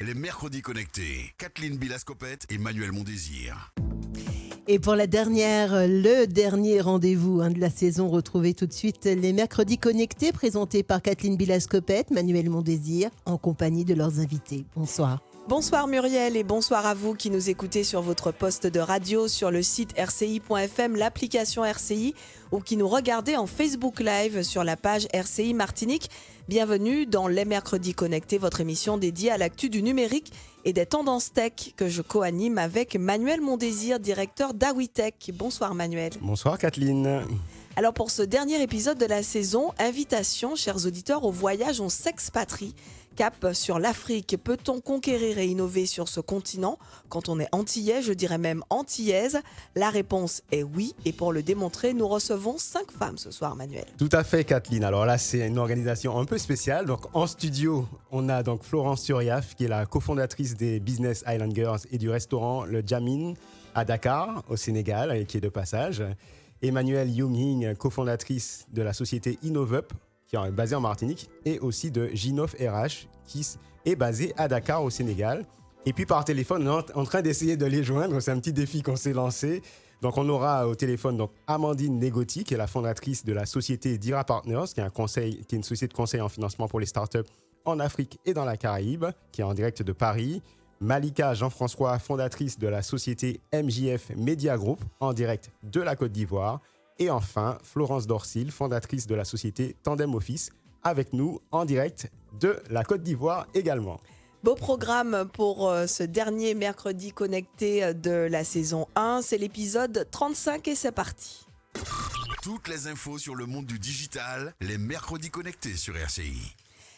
les mercredis connectés. Kathleen Bilascopette et Manuel Mondésir. Et pour la dernière, le dernier rendez-vous hein, de la saison, retrouvez tout de suite les mercredis connectés présentés par Kathleen Bilascopette, Manuel Mondésir, en compagnie de leurs invités. Bonsoir. Bonsoir Muriel et bonsoir à vous qui nous écoutez sur votre poste de radio, sur le site rci.fm, l'application RCI ou qui nous regardez en Facebook Live sur la page RCI Martinique. Bienvenue dans Les Mercredis Connectés, votre émission dédiée à l'actu du numérique et des tendances tech que je co-anime avec Manuel Mondésir, directeur d'Awitech. Bonsoir Manuel. Bonsoir Kathleen. Alors pour ce dernier épisode de la saison, invitation, chers auditeurs, au voyage, on s'expatrie. Cap sur l'Afrique. Peut-on conquérir et innover sur ce continent? Quand on est antillais, je dirais même antillaise, la réponse est oui. Et pour le démontrer, nous recevons cinq femmes ce soir, Manuel. Tout à fait, Kathleen. Alors là, c'est une organisation un peu spéciale. Donc en studio, on a donc Florence Suriaf, qui est la cofondatrice des Business Island Girls et du restaurant Le Jamin à Dakar, au Sénégal, et qui est de passage. Emmanuelle Young cofondatrice de la société InnovUp, qui est basée en Martinique, et aussi de Ginov RH, qui est basé à Dakar, au Sénégal. Et puis par téléphone, on est en train d'essayer de les joindre. C'est un petit défi qu'on s'est lancé. Donc on aura au téléphone donc Amandine Negotti, qui est la fondatrice de la société Dira Partners, qui est, un conseil, qui est une société de conseil en financement pour les startups en Afrique et dans la Caraïbe, qui est en direct de Paris. Malika Jean-François, fondatrice de la société MJF Media Group, en direct de la Côte d'Ivoire. Et enfin, Florence Dorsil, fondatrice de la société Tandem Office, avec nous en direct de la Côte d'Ivoire également. Beau programme pour euh, ce dernier mercredi connecté euh, de la saison 1. C'est l'épisode 35 et c'est parti. Toutes les infos sur le monde du digital, les mercredis connectés sur RCI.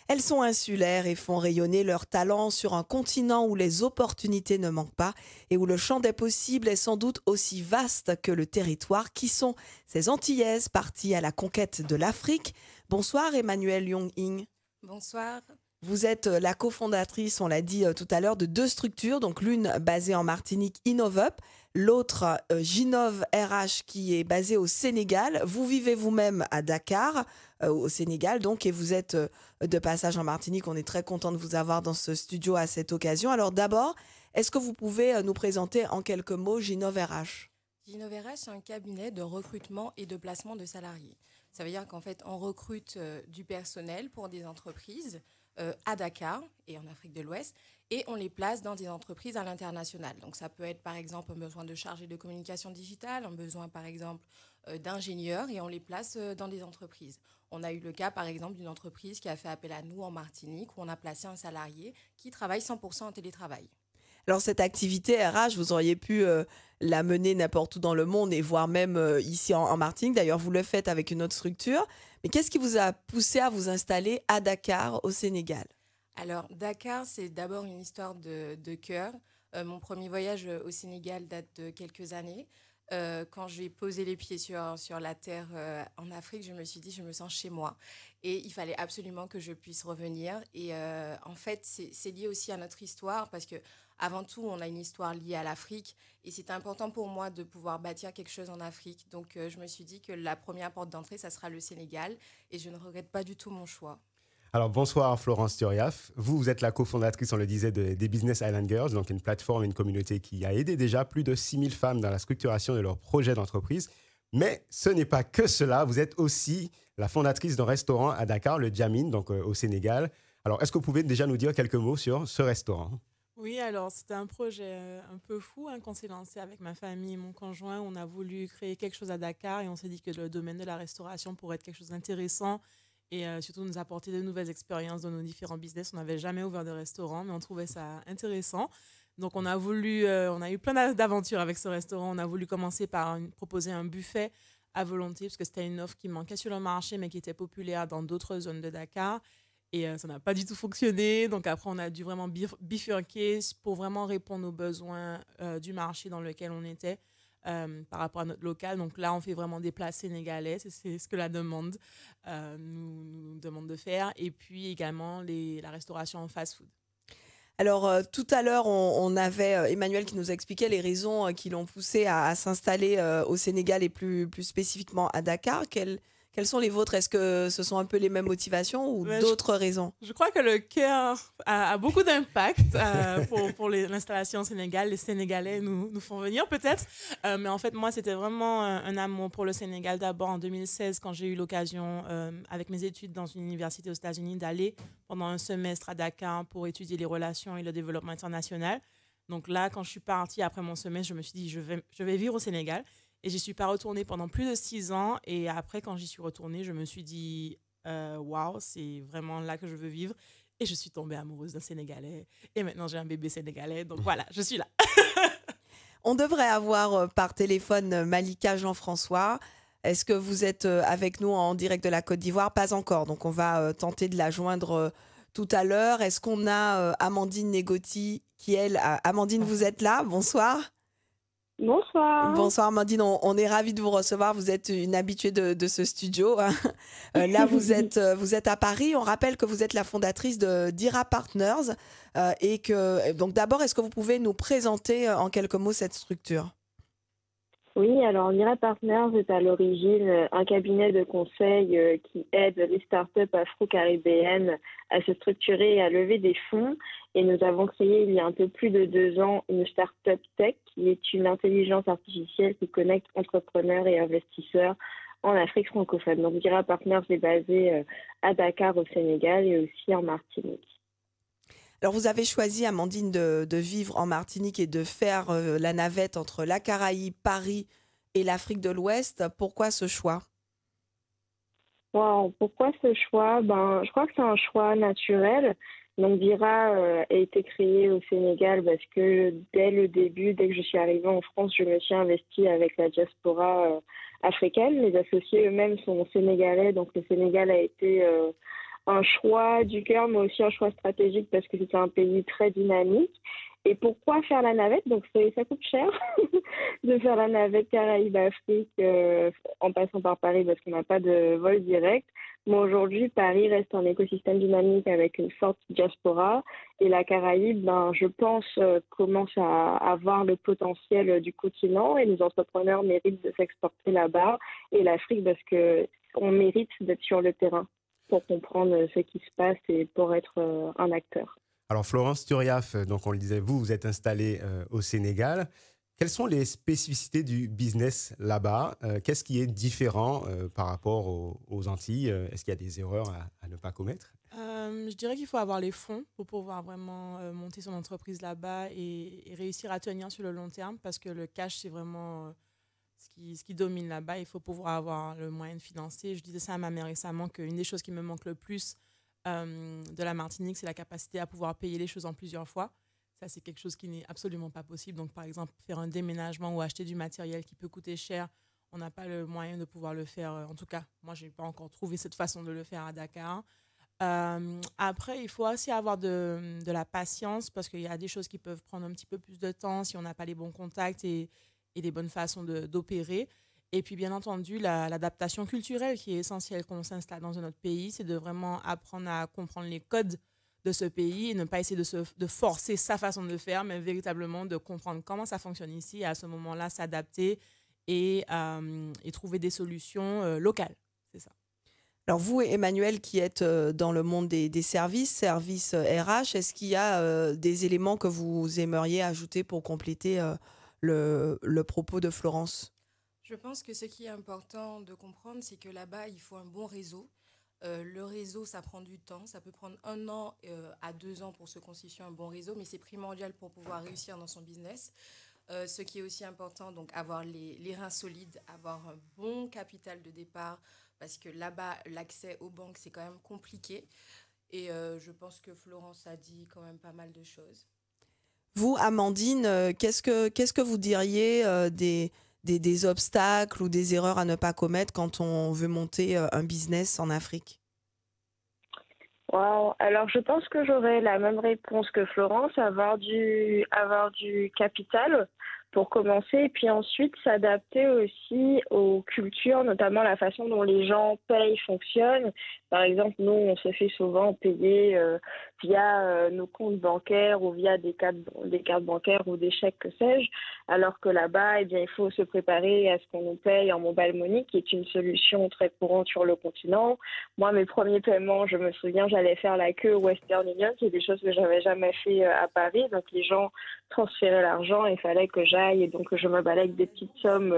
Elles sont insulaires et font rayonner leur talent sur un continent où les opportunités ne manquent pas et où le champ des possibles est sans doute aussi vaste que le territoire qui sont ces Antillaises parties à la conquête de l'Afrique. Bonsoir Emmanuel Young-Ing. Bonsoir. Vous êtes la cofondatrice, on l'a dit euh, tout à l'heure, de deux structures, donc l'une basée en Martinique, InnovUp, l'autre euh, Ginov RH qui est basée au Sénégal. Vous vivez vous-même à Dakar, au Sénégal, donc, et vous êtes de passage en Martinique. On est très content de vous avoir dans ce studio à cette occasion. Alors d'abord, est-ce que vous pouvez nous présenter en quelques mots Ginov RH Ginov RH, c'est un cabinet de recrutement et de placement de salariés. Ça veut dire qu'en fait, on recrute du personnel pour des entreprises euh, à Dakar et en Afrique de l'Ouest et on les place dans des entreprises à l'international. Donc ça peut être par exemple un besoin de chargé de communication digitale, un besoin par exemple euh, d'ingénieurs et on les place euh, dans des entreprises. On a eu le cas par exemple d'une entreprise qui a fait appel à nous en Martinique où on a placé un salarié qui travaille 100% en télétravail. Alors cette activité RH, vous auriez pu la mener n'importe où dans le monde et voire même ici en, Martinique. D'ailleurs, vous le faites avec une autre structure. Mais qu'est-ce qui vous a poussé à vous installer à Dakar, au Sénégal? Alors Dakar, c'est d'abord une histoire de, cœur. Euh, mon premier voyage au Sénégal date de quelques années. Euh, quand j'ai posé les pieds sur, sur la terre euh, en Afrique, je me suis dit, je me sens chez moi. Et il fallait absolument que je puisse revenir. Et euh, en fait, c'est lié aussi à notre histoire parce que avant tout, on a une histoire liée à l'Afrique. Et c'est important pour moi de pouvoir bâtir quelque chose en Afrique. Donc, je me suis dit que la première porte d'entrée, ça sera le Sénégal. Et je ne regrette pas du tout mon choix. Alors bonsoir Florence Turiaf. Vous, vous êtes la cofondatrice, on le disait, des Business Island Girls, donc une plateforme, une communauté qui a aidé déjà plus de 6000 femmes dans la structuration de leurs projets d'entreprise. Mais ce n'est pas que cela, vous êtes aussi la fondatrice d'un restaurant à Dakar, le Jamin, donc euh, au Sénégal. Alors est-ce que vous pouvez déjà nous dire quelques mots sur ce restaurant? Oui, alors c'était un projet euh, un peu fou hein, qu'on s'est lancé avec ma famille et mon conjoint. On a voulu créer quelque chose à Dakar et on s'est dit que le domaine de la restauration pourrait être quelque chose d'intéressant et euh, surtout nous apporter de nouvelles expériences dans nos différents business. On n'avait jamais ouvert de restaurant, mais on trouvait ça intéressant. Donc on a voulu, euh, on a eu plein d'aventures avec ce restaurant. On a voulu commencer par proposer un buffet à volonté, parce que c'était une offre qui manquait sur le marché, mais qui était populaire dans d'autres zones de Dakar. Et euh, ça n'a pas du tout fonctionné. Donc après, on a dû vraiment bifurquer pour vraiment répondre aux besoins du marché dans lequel on était. Euh, par rapport à notre local. Donc là, on fait vraiment des plats sénégalais, c'est ce que la demande euh, nous, demande de faire. Et puis également la restauration en fast-food. Alors euh, tout à l'heure, on, avait Emmanuel qui nous expliquait les raisons qui l'ont poussé à, s'installer au Sénégal et plus, plus spécifiquement à Dakar. Quelles, Quelles sont les vôtres? Est-ce que ce sont un peu les mêmes motivations ou d'autres raisons? Je crois que le cœur a, beaucoup d'impact euh, pour, pour l'installation au Sénégal. Les Sénégalais nous, nous font venir peut-être. Euh, mais en fait, moi, c'était vraiment un, amour pour le Sénégal. D'abord en 2016, quand j'ai eu l'occasion, euh, avec mes études dans une université aux États-Unis, d'aller pendant un semestre à Dakar pour étudier les relations et le développement international. Donc là, quand je suis partie après mon semestre, je me suis dit, je vais, je vais vivre au Sénégal. Et j'y suis pas retournée pendant plus de six ans. Et après, quand j'y suis retournée, je me suis dit, euh, waouh, c'est vraiment là que je veux vivre. Et je suis tombée amoureuse d'un Sénégalais. Et maintenant, j'ai un bébé sénégalais. Donc voilà, je suis là. On devrait avoir euh, par téléphone euh, Malika Jean-François. Est-ce que vous êtes avec nous en direct de la Côte d'Ivoire? Pas encore. Donc on va tenter de la joindre tout à l'heure. Est-ce qu'on a Amandine Négotti qui, elle, Amandine, vous êtes là? Bonsoir. Bonsoir. Bonsoir Amandine, on, est ravis de vous recevoir. Vous êtes une habituée de, ce studio. Hein. Euh, là, vous êtes, euh, vous êtes à Paris. On rappelle que vous êtes la fondatrice de d'IRA Partners. Euh, et que, donc d'abord, est-ce que vous pouvez nous présenter en quelques mots cette structure? Oui, alors Mira Partners est à l'origine un cabinet de conseil qui aide les startups afro-caribéennes à se structurer et à lever des fonds. Et nous avons créé il y a un peu plus de deux ans une startup tech qui est une intelligence artificielle qui connecte entrepreneurs et investisseurs en Afrique francophone. Donc Mira Partners est basé euh, à Dakar au Sénégal et aussi en Martinique. Alors vous avez choisi, Amandine, de, vivre en Martinique et de faire euh, la navette entre la Caraïbe, Paris et l'Afrique de l'Ouest. Pourquoi ce choix? Pourquoi ce choix? Ben, Je crois que c'est un choix naturel. Donc Vira euh, a été créé au Sénégal parce que dès le début, dès que je suis arrivée en France, je me suis investie avec la diaspora euh, africaine. Les associés eux-mêmes sont sénégalais, donc le Sénégal a été un choix du cœur, mais aussi un choix stratégique parce que c'est un pays très dynamique. Et pourquoi faire la navette? Donc ça coûte cher de faire la navette Caraïbes-Afrique euh, en passant par Paris parce qu'on n'a pas de vol direct. Aujourd'hui, Paris reste un écosystème dynamique avec une forte diaspora. Et la Caraïbe, ben, je pense, euh, commence à avoir le potentiel du continent et les entrepreneurs méritent de s'exporter là-bas. Et l'Afrique parce que on mérite d'être sur le terrain pour comprendre ce qui se passe et pour être euh, un acteur. Alors Florence Turiaf, donc on le disait, vous, vous êtes installée euh, au Sénégal. Quelles sont les spécificités du business là-bas euh, Qu'est-ce qui est différent par rapport aux, Antilles Est-ce qu'il y a des erreurs à, ne pas commettre? Je dirais qu'il faut avoir les fonds pour pouvoir vraiment monter son entreprise là-bas et, réussir à tenir sur le long terme parce que le cash, c'est vraiment ce qui, domine là-bas. Il faut pouvoir avoir le moyen de financer. Je disais ça à ma mère récemment qu'une des choses qui me manque le plus euh, de la Martinique, c'est la capacité à pouvoir payer les choses en plusieurs fois. C'est quelque chose qui n'est absolument pas possible. Donc, par exemple, faire un déménagement ou acheter du matériel qui peut coûter cher, on n'a pas le moyen de pouvoir le faire. En tout cas, moi, je n'ai pas encore trouvé cette façon de le faire à Dakar. Euh, après, il faut aussi avoir de, la patience parce qu'il y a des choses qui peuvent prendre un petit peu plus de temps si on n'a pas les bons contacts et, des bonnes façons d'opérer. Et puis, bien entendu, l'adaptation culturelle qui est essentielle quand on s'installe dans un autre pays, c'est de vraiment apprendre à comprendre les codes de ce pays et ne pas essayer de, se, de forcer sa façon de le faire, mais véritablement de comprendre comment ça fonctionne ici et à ce moment-là s'adapter et, euh, et, trouver des solutions euh, locales. C'est ça. Alors vous, Emmanuel, qui êtes euh, dans le monde des, des services, services RH, est-ce qu'il y a des éléments que vous aimeriez ajouter pour compléter le, le propos de Florence? Je pense que ce qui est important de comprendre, c'est que là-bas, il faut un bon réseau. Euh, le réseau, ça prend du temps. Ça peut prendre un an euh, à deux ans pour se constituer un bon réseau, mais c'est primordial pour pouvoir réussir dans son business. Euh, ce qui est aussi important, donc avoir les, les, reins solides, avoir un bon capital de départ, parce que là-bas, l'accès aux banques, c'est quand même compliqué. Et je pense que Florence a dit quand même pas mal de choses. Vous, Amandine, qu'est-ce que, vous diriez euh, des, des, obstacles ou des erreurs à ne pas commettre quand on veut monter euh, un business en Afrique? Wow. Alors, je pense que j'aurais la même réponse que Florence, avoir du, avoir du capital pour commencer, et puis ensuite s'adapter aussi aux cultures, notamment la façon dont les gens payent, fonctionnent, Par exemple, nous, on se fait souvent payer euh, via euh, nos comptes bancaires ou via des cartes, des cartes bancaires ou des chèques, que sais-je, alors que là-bas, eh bien, il faut se préparer à ce qu'on nous paye en mobile money, qui est une solution très courante sur le continent. Moi, mes premiers paiements, je me souviens, j'allais faire la queue au Western Union, c'est des choses que j'avais jamais fait euh, à Paris. Donc, les gens transféraient l'argent, il fallait que j'aille et donc je me balais avec des petites sommes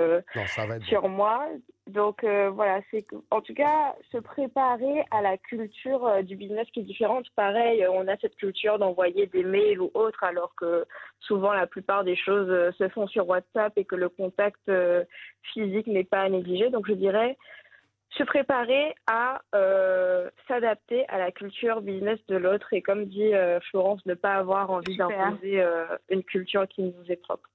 sur moi. Donc euh, voilà, c'est en tout cas se préparer à la culture euh, du business qui est différente. Pareil, euh, on a cette culture d'envoyer des mails ou autres, alors que souvent la plupart des choses se font sur WhatsApp et que le contact physique n'est pas à négliger. Donc je dirais se préparer à s'adapter à la culture business de l'autre et comme dit Florence, ne pas avoir envie d'imposer une culture qui nous est propre.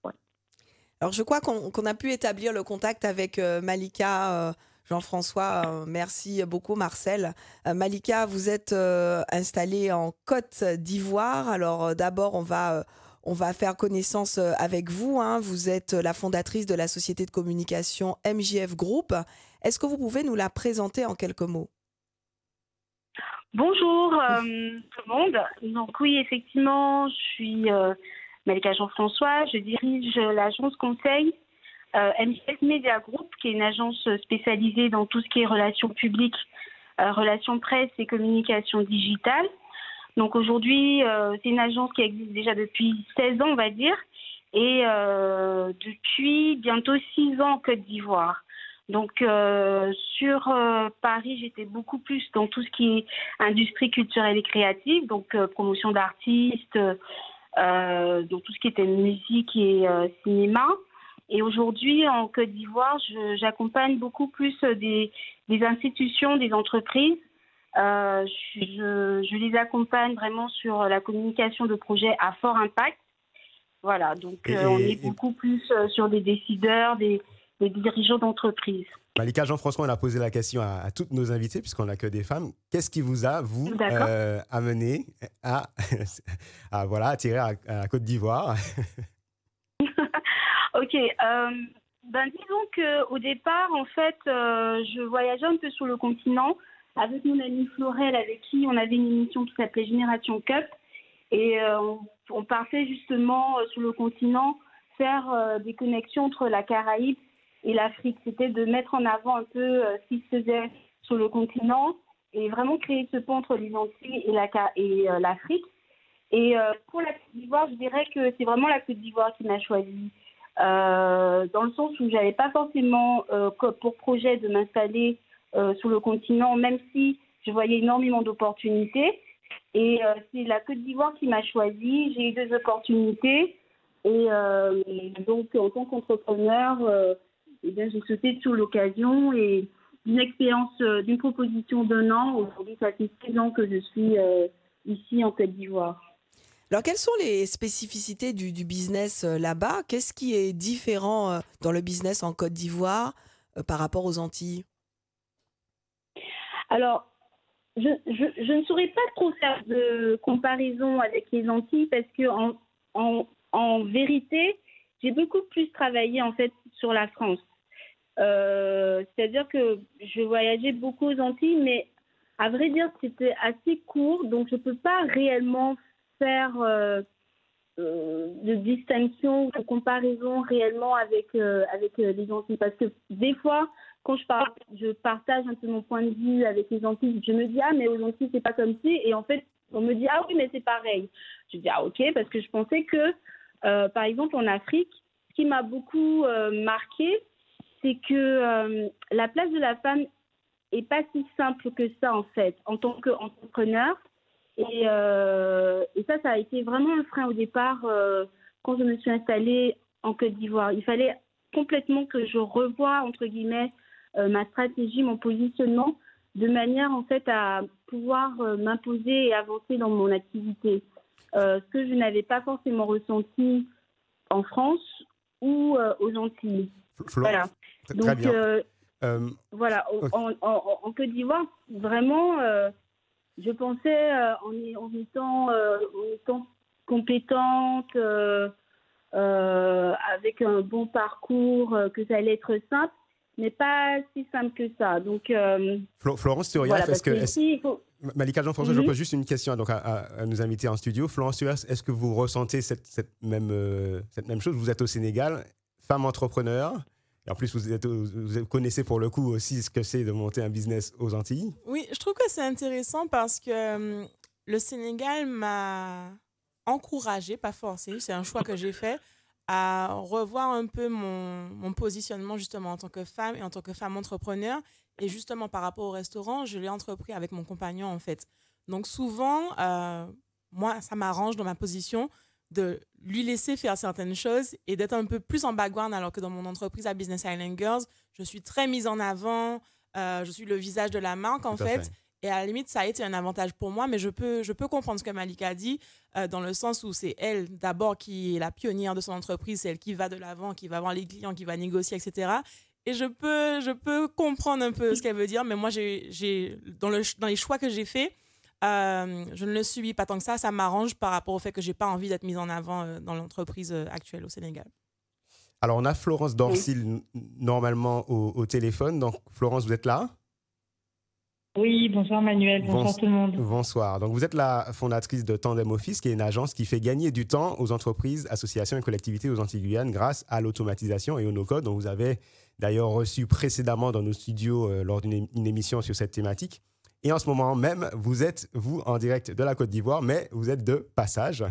Alors, je crois qu'on a pu établir le contact avec euh, Malika. Euh, Jean-François, euh, merci beaucoup Marcel. Malika, vous êtes installée en Côte d'Ivoire. Alors d'abord, on va, on va faire connaissance avec vous. Hein. Vous êtes la fondatrice de la société de communication MJF Group. Est-ce que vous pouvez nous la présenter en quelques mots? Bonjour tout le monde. Donc oui, effectivement, je suis Malika Jean-François. Je dirige l'agence conseil euh, Media Group, qui est une agence spécialisée dans tout ce qui est relations publiques, euh, relations presse et communication digitale. Donc aujourd'hui, euh, c'est une agence qui existe déjà depuis 16 ans, on va dire, et euh, depuis bientôt 6 ans en Côte d'Ivoire. Donc sur Paris, j'étais beaucoup plus dans tout ce qui est industrie culturelle et créative, donc promotion d'artistes, donc tout ce qui était musique et euh, cinéma. Et aujourd'hui, en Côte d'Ivoire, j'accompagne beaucoup plus des, des, institutions, des entreprises. Euh, je, je, les accompagne vraiment sur la communication de projets à fort impact. Voilà, donc on est beaucoup plus sur des décideurs, des, des dirigeants d'entreprise. Malika Jean-François, on a posé la question à, toutes nos invités, puisqu'on n'a que des femmes. Qu'est-ce qui vous a, vous, euh, amené à, à, voilà, attirer à, Côte d'Ivoire Ok. Euh, ben, disons qu'au départ, en fait, euh, je voyageais un peu sur le continent avec mon amie Florelle, avec qui on avait une émission qui s'appelait Génération Cup. Et on, on, partait justement sur le continent faire des connexions entre la Caraïbe et l'Afrique. C'était de mettre en avant un peu euh, ce qui se faisait sur le continent et vraiment créer ce pont entre les Antilles et euh, l'Afrique. Et, euh, pour la Côte d'Ivoire, je dirais que c'est vraiment la Côte d'Ivoire qui m'a choisi. dans le sens où j'avais pas forcément pour projet de m'installer sur le continent, même si je voyais énormément d'opportunités. Et c'est la Côte d'Ivoire qui m'a choisi. J'ai eu deux opportunités. Et donc, en tant qu'entrepreneur, eh bien, j'ai sauté sur l'occasion et d'une expérience, euh, d'une proposition d'un an. Aujourd'hui, ça fait six ans que je suis euh, ici en Côte d'Ivoire. Alors, quelles sont les spécificités du, du business euh, là-bas? Qu'est-ce qui est différent dans le business en Côte d'Ivoire par rapport aux Antilles? Alors, je, je, je, ne saurais pas trop faire de comparaison avec les Antilles parce que en, en, en vérité, j'ai beaucoup plus travaillé en fait sur la France. Euh, c'est-à-dire que je voyageais beaucoup aux Antilles, mais à vrai dire, c'était assez court, donc je ne peux pas réellement faire euh, euh, de distinction, de comparaison réellement avec, avec les Antilles. Parce que des fois, quand je, je partage un peu mon point de vue avec les Antilles, je me dis, ah, mais aux Antilles, c'est pas comme ci. Et en fait, on me dit, ah oui, mais c'est pareil. Je dis, ah ok, parce que je pensais que, par exemple, en Afrique, ce qui m'a beaucoup marqué, c'est que euh, la place de la femme est pas si simple que ça en fait en tant qu'entrepreneur. Et, euh, et ça ça a été vraiment un frein au départ euh, quand je me suis installée en Côte d'Ivoire. Il fallait complètement que je revoie entre guillemets ma stratégie mon positionnement de manière en fait à pouvoir m'imposer et avancer dans mon activité. Ce que je n'avais pas forcément ressenti en France ou aux Antilles. Voilà. Donc, euh, euh, voilà, en, Côte d'Ivoire, vraiment, euh, je pensais en, en, étant, en étant compétente, avec un bon parcours, que ça allait être simple. n'est pas si simple que ça. Donc, Florence Turiaf, est-ce que. Malika Jean-François, je mhm. pose juste une question donc, à, nous inviter en studio. Florence Turiaf, est-ce que vous ressentez cette, cette même, cette même chose? Vous êtes au Sénégal, femme entrepreneur. En plus, vous, connaissez pour le coup aussi ce que c'est de monter un business aux Antilles. Oui, je trouve que c'est intéressant parce que euh, le Sénégal m'a encouragé, pas forcé, c'est un choix que j'ai fait, à revoir un peu mon, mon, positionnement justement en tant que femme et en tant que femme entrepreneur. Et justement par rapport au restaurant, je l'ai entrepris avec mon compagnon en fait. Donc souvent, euh, moi, ça m'arrange dans ma position de lui laisser faire certaines choses et d'être un peu plus en background alors que dans mon entreprise à Business Island Girls, je suis très mise en avant, euh, je suis le visage de la marque en fait. Et à la limite, ça a été un avantage pour moi, mais je peux, je peux comprendre ce que Malika dit, euh, dans le sens où c'est elle d'abord qui est la pionnière de son entreprise, c'est elle qui va de l'avant, qui va voir les clients, qui va négocier, etc. Et je peux, je peux comprendre un peu ce qu'elle veut dire, mais moi, j'ai, dans, le, dans les choix que j'ai faits, euh, je ne le subis pas tant que ça. Ça m'arrange par rapport au fait que j'ai pas envie d'être mise en avant euh, dans l'entreprise actuelle au Sénégal. Alors, on a Florence Dorsil normalement au, au téléphone. Donc, Florence, vous êtes là? Oui, bonsoir Manuel, bonsoir tout le monde. Bonsoir. Donc vous êtes la fondatrice de Tandem Office, qui est une agence qui fait gagner du temps aux entreprises, associations et collectivités aux Antilles-Guyane grâce à l'automatisation et au no-code, dont vous avez d'ailleurs reçu précédemment dans nos studios euh, lors d'une émission sur cette thématique. Et en ce moment même, vous êtes, vous, en direct de la Côte d'Ivoire, mais vous êtes de passage.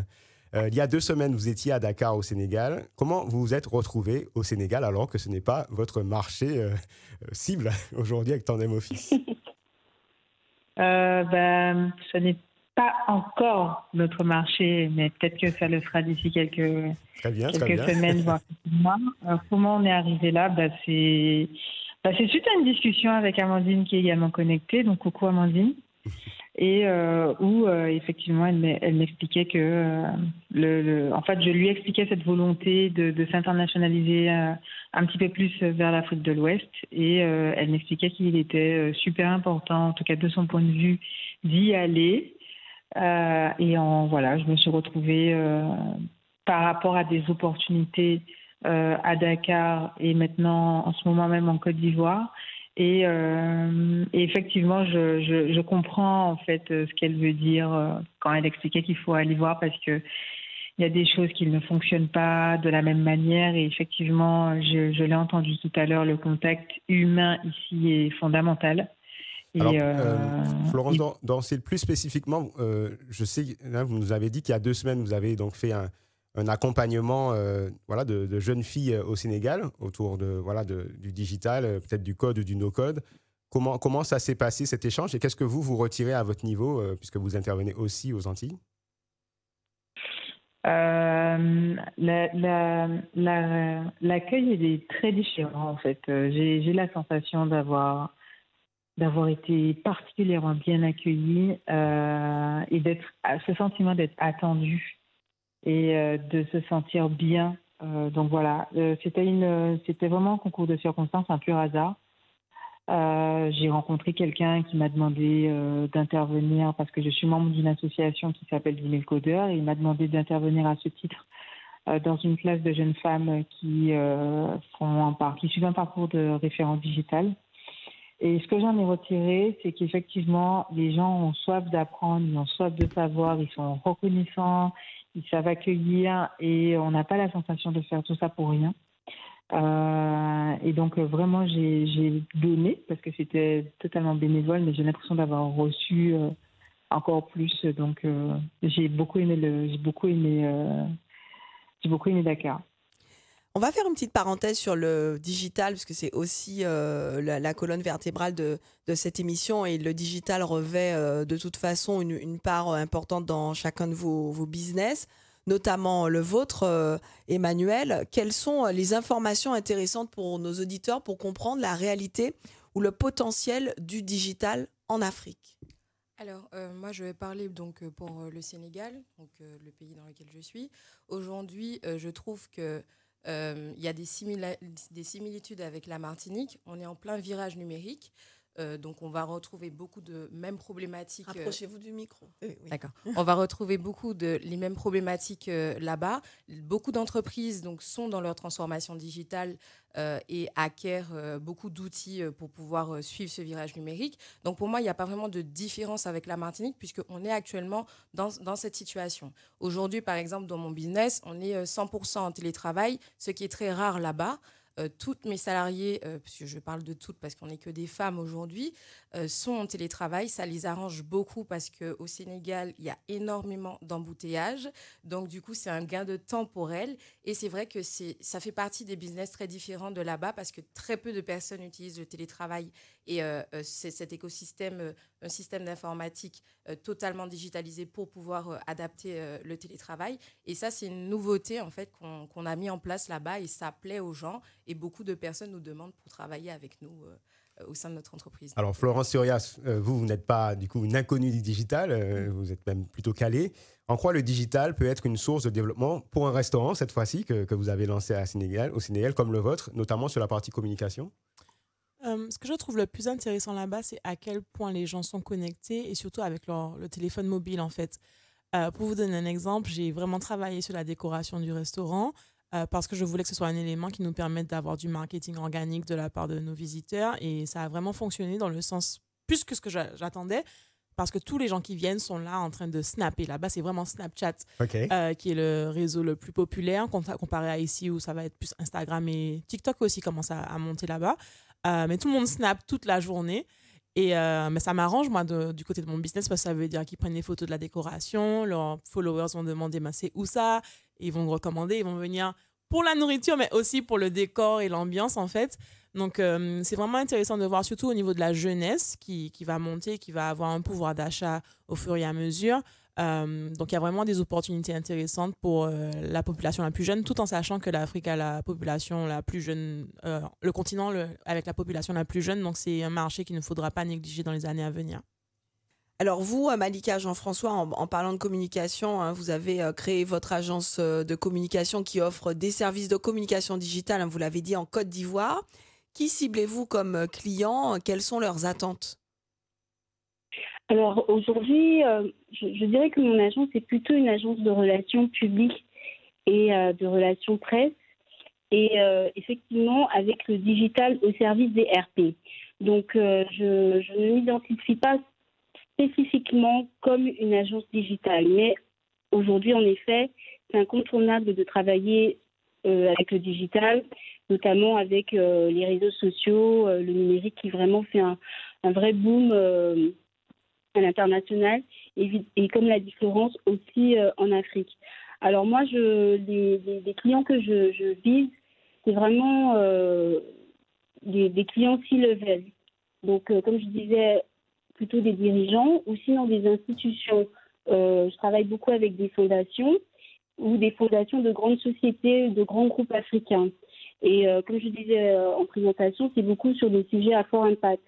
Euh, il y a deux semaines, vous étiez à Dakar, au Sénégal. Comment vous vous êtes retrouvé au Sénégal alors que ce n'est pas votre marché euh, cible aujourd'hui avec Tandem Office? Euh, ben, ce n'est pas encore notre marché, mais peut-être que ça le sera d'ici quelques, quelques semaines, voire quelques mois. comment on est arrivé là? Ben, C'est ben, suite à une discussion avec Amandine qui est également connectée. Donc, coucou Amandine. Et euh, où euh, effectivement elle m'expliquait que euh, en fait je lui expliquais cette volonté de, de s'internationaliser un petit peu plus vers l'Afrique de l'Ouest et elle m'expliquait qu'il était super important en tout cas de son point de vue d'y aller et en voilà je me suis retrouvée par rapport à des opportunités à Dakar et maintenant en ce moment même en Côte d'Ivoire euh, et, effectivement, je, je, comprends en fait euh, ce qu'elle veut dire euh, quand elle expliquait qu'il faut aller voir parce que il y a des choses qui ne fonctionnent pas de la même manière. Et effectivement, je, je l'ai entendu tout à l'heure, le contact humain ici est fondamental. Et Alors, Florence Dancil, plus spécifiquement, je sais, là, vous nous avez dit qu'il y a deux semaines, vous avez donc fait un, un accompagnement euh, voilà, de, jeunes filles euh, au Sénégal autour de, voilà, du digital, euh, peut-être du code ou du no-code. Comment, comment ça s'est passé cet échange et qu'est-ce que vous, vous retirez à votre niveau, puisque vous intervenez aussi aux Antilles? L'accueil est très différent en fait. J'ai la sensation d'avoir d'avoir été particulièrement bien accueillie et d'être ce sentiment d'être attendu et euh, de se sentir bien. Euh, donc voilà, euh, c'était vraiment un concours de circonstances, un pur hasard. j'ai rencontré quelqu'un qui m'a demandé d'intervenir parce que je suis membre d'une association qui s'appelle Vimel Codeur et il m'a demandé d'intervenir à ce titre dans une classe de jeunes femmes qui font un qui suivent un parcours de référence digitale. Et ce que j'en ai retiré, c'est qu'effectivement, les gens ont soif d'apprendre, ils ont soif de savoir, ils sont reconnaissants, ils savent accueillir et on n'a pas la sensation de faire tout ça pour rien. Euh, et donc vraiment j'ai donné parce que c'était totalement bénévole, mais j'ai l'impression d'avoir reçu euh, encore plus. Donc euh, j'ai beaucoup aimé le, j'ai beaucoup aimé, j'ai beaucoup aimé Dakar. On va faire une petite parenthèse sur le digital, parce que c'est aussi euh, la, colonne vertébrale de, cette émission, et le digital revêt euh, de toute façon une, part importante dans chacun de vos, business, notamment le vôtre, euh, Emmanuel. Quelles sont les informations intéressantes pour nos auditeurs pour comprendre la réalité ou le potentiel du digital en Afrique? Alors, moi, je vais parler donc pour le Sénégal, donc le pays dans lequel je suis. Aujourd'hui, je trouve que euh, il y a des, des, similitudes avec la Martinique. On est en plein virage numérique. Donc, on va retrouver beaucoup de mêmes problématiques. Rapprochez-vous du micro. D'accord. On va retrouver beaucoup de les mêmes problématiques là-bas. Beaucoup d'entreprises donc sont dans leur transformation digitale euh, et acquiert euh, beaucoup d'outils euh, pour pouvoir suivre ce virage numérique. Donc pour moi, il n'y a pas vraiment de différence avec la Martinique puisqu'on est actuellement dans, dans cette situation. Aujourd'hui, par exemple, dans mon business, on est 100% en télétravail, ce qui est très rare là-bas. Euh, toutes mes salariées, euh, puisque je parle de toutes parce qu'on n'est que des femmes aujourd'hui, sont en télétravail. Ça les arrange beaucoup parce qu'au Sénégal, il y a énormément d'embouteillages. Donc, du coup, c'est un gain de temps pour elles. Et c'est vrai que ça fait partie des business très différents de là-bas parce que très peu de personnes utilisent le télétravail. Et c'est cet écosystème, un système d'informatique totalement digitalisé pour pouvoir adapter le télétravail. Et ça, c'est une nouveauté en fait qu'on a mis en place là-bas et ça plaît aux gens. Et beaucoup de personnes nous demandent pour travailler avec nous euh, au sein de notre entreprise. Alors Florence Surias, euh, vous, vous n'êtes pas du coup une inconnue du digital, euh, vous êtes même plutôt calée. En quoi le digital peut être une source de développement pour un restaurant, cette fois-ci, que, que, vous avez lancé à Sénégal, au Sénégal, comme le vôtre, notamment sur la partie communication? Ce que je trouve le plus intéressant là-bas, c'est à quel point les gens sont connectés et surtout avec leur, le téléphone mobile en fait. pour vous donner un exemple, j'ai vraiment travaillé sur la décoration du restaurant. Euh, parce que je voulais que ce soit un élément qui nous permette d'avoir du marketing organique de la part de nos visiteurs. Et ça a vraiment fonctionné dans le sens plus que ce que j'attendais, parce que tous les gens qui viennent sont là en train de snapper. Là-bas, c'est vraiment Snapchat euh, qui est le réseau le plus populaire comparé à ici où ça va être plus Instagram et TikTok aussi commence à, monter là-bas. Euh, mais tout le monde snap toute la journée. Et mais ça m'arrange, moi, du côté de mon business, parce que ça veut dire qu'ils prennent des photos de la décoration, leurs followers vont demander, mais c'est où ça? Ils vont recommander, ils vont venir pour la nourriture, mais aussi pour le décor et l'ambiance, en fait. Donc, euh, c'est vraiment intéressant de voir, surtout au niveau de la jeunesse qui, qui va monter, qui va avoir un pouvoir d'achat au fur et à mesure. Euh, donc, il y a vraiment des opportunités intéressantes pour euh, la population la plus jeune, tout en sachant que l'Afrique a la population la plus jeune, le continent avec la population la plus jeune. Donc, c'est un marché qu'il ne faudra pas négliger dans les années à venir. Alors vous, Malika Jean-François, en, parlant de communication, hein, vous avez euh, créé votre agence euh, de communication qui offre des services de communication digitale, hein, vous l'avez dit, en Côte d'Ivoire. Qui ciblez-vous comme euh, client? Quelles sont leurs attentes? Alors aujourd'hui, je, dirais que mon agence est plutôt une agence de relations publiques et de relations presse. Et effectivement, avec le digital au service des RP. Donc, je, ne m'identifie pas spécifiquement comme une agence digitale. Mais aujourd'hui, en effet, c'est incontournable de travailler euh, avec le digital, notamment avec euh, les réseaux sociaux, euh, le numérique qui vraiment fait un, vrai boom à l'international et, comme l'a dit Florence, aussi en Afrique. Alors moi, je, les, clients que je, vise, c'est vraiment des, des, clients C-level. Donc, comme je disais, plutôt des dirigeants ou sinon des institutions. Euh, je travaille beaucoup avec des fondations ou des fondations de grandes sociétés, de grands groupes africains. Et euh, comme je disais euh, en présentation, c'est beaucoup sur des sujets à fort impact.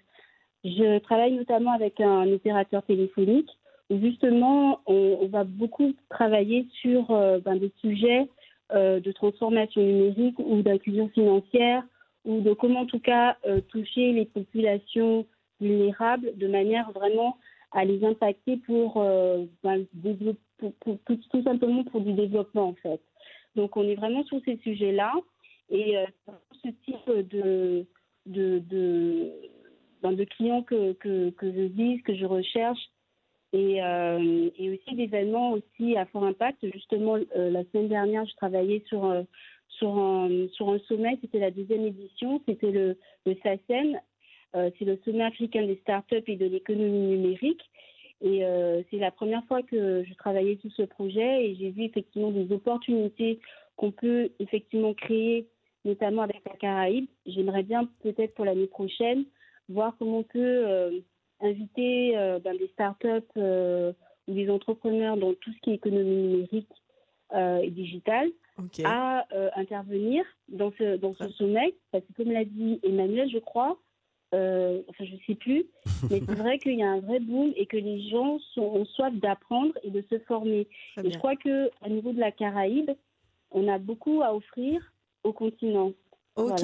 Je travaille notamment avec un opérateur téléphonique où justement on, va beaucoup travailler sur ben, des sujets de transformation numérique ou d'inclusion financière ou de comment en tout cas toucher les populations vulnérables de manière vraiment à les impacter pour, euh, ben, tout, simplement pour du développement en fait. Donc on est vraiment sur ces sujets-là et euh, ce type de, de, ben, de clients que, que, je vise, que je recherche et, euh, et aussi d'événements aussi à fort impact. Justement, la semaine dernière, je travaillais sur, sur, un, sur un sommet, c'était la deuxième édition, c'était le, le SACEM euh, c'est le sommet africain des startups et de l'économie numérique. Et euh, c'est la première fois que je travaillais sur ce projet et j'ai vu effectivement des opportunités qu'on peut effectivement créer, notamment avec la Caraïbe. J'aimerais bien peut-être pour l'année prochaine voir comment on peut euh, inviter ben, des startups ou des entrepreneurs dans tout ce qui est économie numérique et digitale à intervenir dans ce, dans ce sommet. Parce que comme l'a dit Emmanuel, je crois, euh, enfin je ne sais plus, mais c'est vrai qu'il y a un vrai boom et que les gens sont, ont soif d'apprendre et de se former. et je crois qu'au niveau de la Caraïbe, on a beaucoup à offrir au continent. Ok.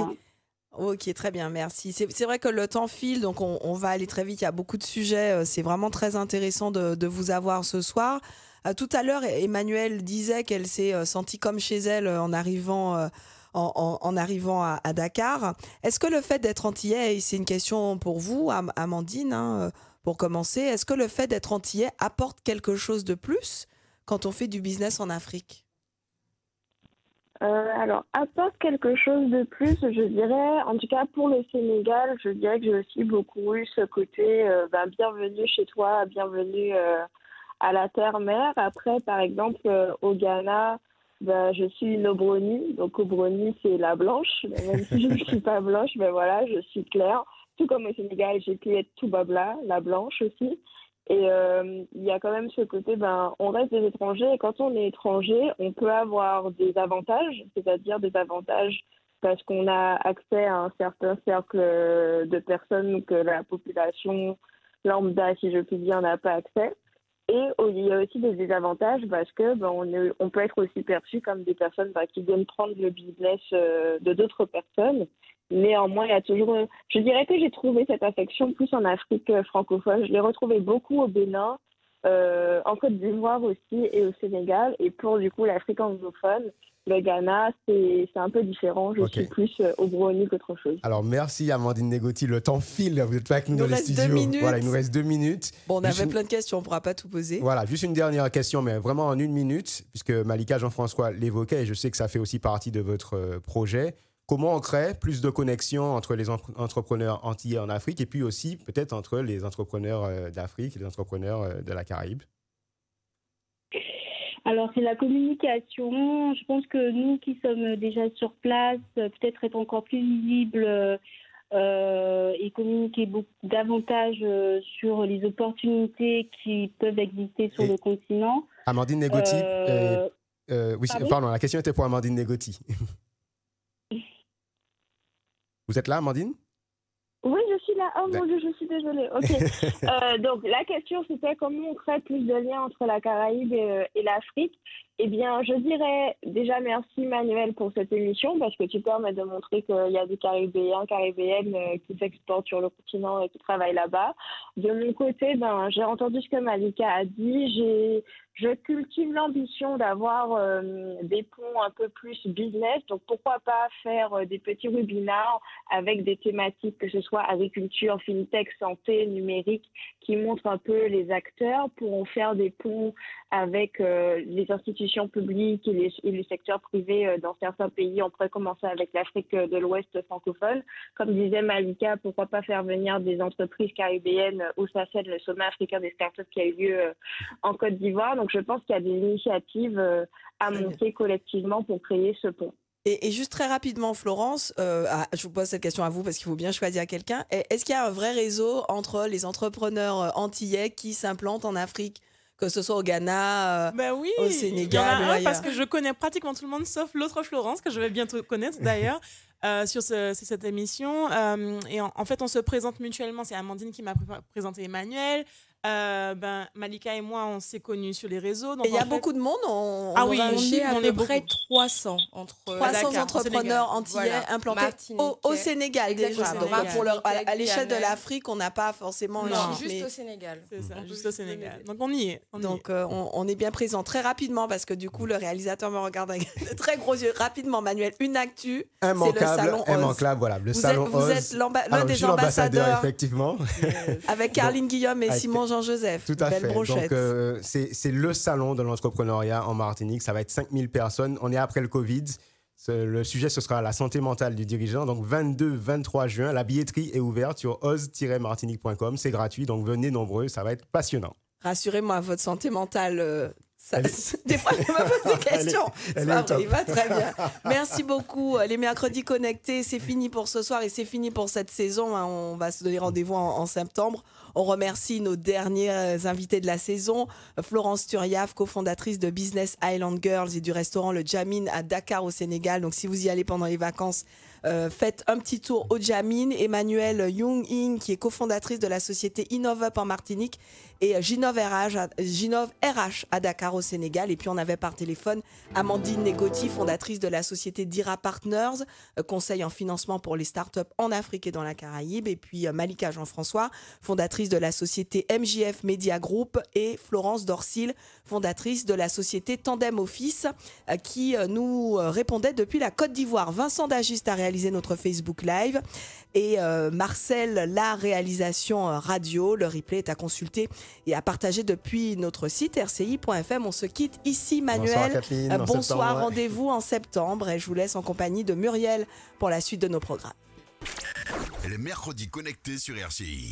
Ok, très bien, merci. C'est vrai que le temps file, donc on, va aller très vite. Il y a beaucoup de sujets. Euh, c'est vraiment très intéressant de, vous avoir ce soir. Euh, tout à l'heure, Emmanuel disait qu'elle s'est euh, sentie comme chez elle en arrivant, en, arrivant à, Dakar. Est-ce que le fait d'être antillais, et c'est une question pour vous, Amandine, hein, pour commencer, est-ce que le fait d'être antillais apporte quelque chose de plus quand on fait du business en Afrique? Euh, alors, apporte quelque chose de plus, je dirais, en tout cas pour le Sénégal, je dirais que j'ai aussi beaucoup eu ce côté euh, ben, bienvenue chez toi, bienvenue euh, à la terre-mère. Après, par exemple, au Ghana, ben, je suis une Obroni, donc Obroni c'est la blanche, même si je ne suis pas blanche, ben, voilà, je suis claire. Tout comme au Sénégal, j'ai pu être tout babla, la blanche aussi. Et euh, il y a quand même ce côté, ben, on reste des étrangers et quand on est étranger, on peut avoir des avantages, c'est-à-dire des avantages parce qu'on a accès à un certain cercle de personnes que la population lambda, si je puis dire, n'a pas accès. Et il y a aussi des désavantages parce que ben, on, peut être aussi perçu comme des personnes ben, qui viennent prendre le business euh, de d'autres personnes Néanmoins, il y a toujours. Je dirais que j'ai trouvé cette affection plus en Afrique francophone. Je l'ai retrouvée beaucoup au Bénin, euh, en Côte d'Ivoire aussi et au Sénégal. Et pour du coup l'Afrique anglophone, le Ghana, c'est un peu différent. Je suis plus euh, au Brownie qu'autre chose. Alors, merci Amandine Negoti. Le temps file. Vous êtes pas avec nous dans les studios. Voilà, il nous reste deux minutes. Bon, on avait plein de questions. On ne pourra pas tout poser. Voilà, juste une dernière question, mais vraiment en une minute, puisque Malika Jean-François l'évoquait et je sais que ça fait aussi partie de votre euh, projet. Comment on crée plus de connexions entre les entrepreneurs antillais en Afrique et puis aussi peut-être entre les entrepreneurs euh, d'Afrique et les entrepreneurs euh, de la Caraïbe? Alors, c'est la communication. Je pense que nous qui sommes déjà sur place, peut-être être encore plus visibles euh, et communiquer beaucoup, davantage sur les opportunités qui peuvent exister sur le continent. Amandine Negoti. oui, pardon, la question était pour Amandine Negoti. Vous êtes là, Amandine? Oui, je suis là. Oh mon Dieu, je suis désolée. Ok. Euh, donc, la question, c'était comment on crée plus de liens entre la Caraïbe et, euh, et l'Afrique? Eh bien, je dirais déjà merci Manuel pour cette émission parce que tu permets de montrer qu'il y a des Caribéens, Caribéennes euh, qui s'exportent sur le continent et qui travaillent là-bas. De mon côté, ben, j'ai entendu ce que Malika a dit. Je cultive l'ambition d'avoir euh, des ponts un peu plus business. Donc, pourquoi pas faire euh, des petits webinars avec des thématiques, que ce soit agriculture, fintech, santé, numérique, qui montrent un peu les acteurs pour en faire des ponts avec les institutions publiques et, les, et le secteur privé dans certains pays. On pourrait commencer avec l'Afrique de l'Ouest francophone. Comme disait Malika, pourquoi pas faire venir des entreprises caribéennes au SACED, le sommet africain des startups qui a eu lieu en Côte d'Ivoire. Donc, je pense qu'il y a des initiatives euh, à monter collectivement pour créer ce pont. Et, juste très rapidement, Florence, euh, ah, je vous pose cette question à vous parce qu'il faut bien choisir quelqu'un. Est-ce qu'il y a un vrai réseau entre les entrepreneurs euh, antillais qui s'implantent en Afrique que ce soit au Ghana, ben oui, au Sénégal. Il parce que je connais pratiquement tout le monde sauf l'autre Florence que je vais bientôt connaître d'ailleurs. sur, cette émission. et en, en, fait, on se présente mutuellement. C'est Amandine qui m'a présenté Emmanuel. Euh, ben, Malika et moi, on s'est connus sur les réseaux. Il y a beaucoup de monde. On, ah oui, on, est près de 300 entre 300 entrepreneurs antillais implantés au, Sénégal déjà. pour à, l'échelle de l'Afrique, on n'a pas forcément. Non, juste au Sénégal. C'est ça, juste au Sénégal. Donc on y est. Donc euh, on, est bien présent très rapidement parce que du coup le réalisateur me regarde avec de très gros yeux. Rapidement, Manuel, une actu. Immanquable, immanquable. Voilà, le salon Vous êtes l'un des ambassadeurs, effectivement, avec Carline Guillaume et Simon Jean joseph Tout à fait. Donc, euh, c'est le salon de l'entrepreneuriat en Martinique. Ça va être 5000 personnes. On est après le Covid. Le sujet, ce sera la santé mentale du dirigeant. Donc, 22-23 juin, la billetterie est ouverte sur oz-martinique.com. C'est gratuit, donc venez nombreux, ça va être passionnant. Rassurez-moi, votre santé mentale, euh, Des fois, je me pose des questions. C'est pas vrai, il va très bien. Merci beaucoup. Les mercredis connectés, c'est fini pour ce soir et c'est fini pour cette saison. Hein. On va se donner rendez-vous en septembre. On remercie nos derniers invités de la saison, Florence Turiaf, cofondatrice de Business Island Girls et du restaurant Le Jamin à Dakar au Sénégal. Donc si vous y allez pendant les vacances, euh, faites un petit tour au Jamin. Emmanuel Young-In, qui est cofondatrice de la société InnovUp en Martinique, et Ginov RH, à Dakar au Sénégal. Et puis on avait par téléphone Amandine Negoti, fondatrice de la société Dira Partners, euh, conseil en financement pour les startups en Afrique et dans la Caraïbe. Et puis euh, Malika Jean-François, fondatrice de la société MJF Media Group, et Florence Dorsil, fondatrice de la société Tandem Office, qui nous répondait depuis la Côte d'Ivoire. Vincent Dagiste a réalisé notre Facebook Live et Marcel la réalisation radio. Le replay est à consulter et à partager depuis notre site rci.fm. On se quitte ici, Manuel. Bonsoir, rendez-vous en septembre et je vous laisse en compagnie de Muriel pour la suite de nos programmes. Les mercredis connectés sur RCI.